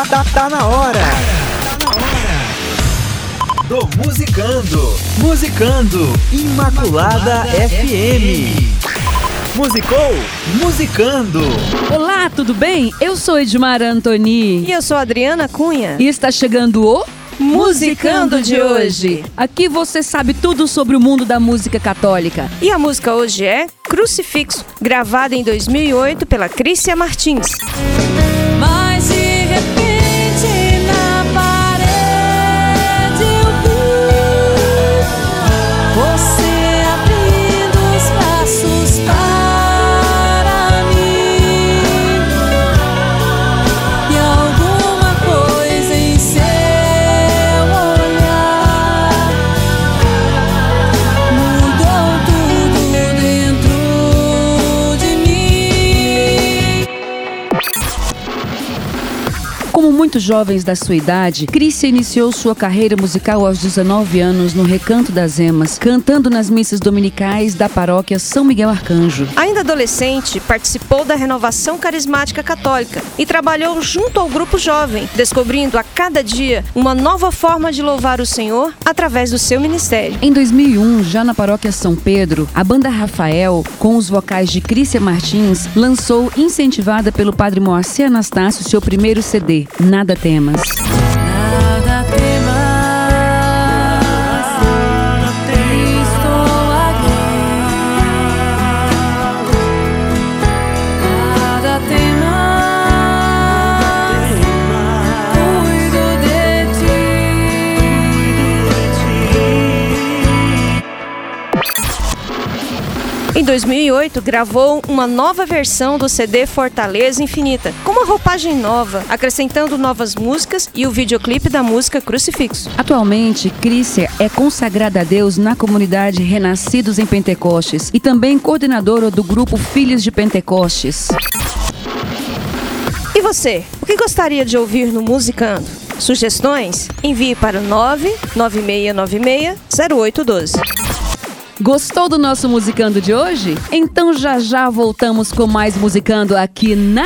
Tá, tá, tá na hora. Tá na hora. Do Musicando. Musicando. Imaculada, FM. Musicou? Musicando. Olá, tudo bem? Eu sou Edmar Antoni. E eu sou Adriana Cunha. E está chegando o Musicando de hoje. Aqui você sabe tudo sobre o mundo da música católica. E a música hoje é Crucifixo, gravada em 2008 pela Crícia Martins. Como muitos jovens da sua idade, Crícia iniciou sua carreira musical aos 19 anos no Recanto das Emas, cantando nas missas dominicais da paróquia São Miguel Arcanjo. Ainda adolescente, participou da renovação carismática católica e trabalhou junto ao grupo jovem, descobrindo a cada dia uma nova forma de louvar o Senhor através do seu ministério. Em 2001, já na paróquia São Pedro, a banda Rafael, com os vocais de Crícia Martins, lançou, incentivada pelo padre Moacir Anastácio, seu primeiro CD, Nada Temas. Em 2008, gravou uma nova versão do CD Fortaleza Infinita, com uma roupagem nova, acrescentando novas músicas e o videoclipe da música Crucifixo. Atualmente, Crícia é consagrada a Deus na comunidade Renascidos em Pentecostes e também coordenadora do grupo Filhos de Pentecostes. E você, o que gostaria de ouvir no Musicando? Sugestões? Envie para o 996960812. Gostou do nosso Musicando de hoje? Então já já voltamos com mais Musicando aqui na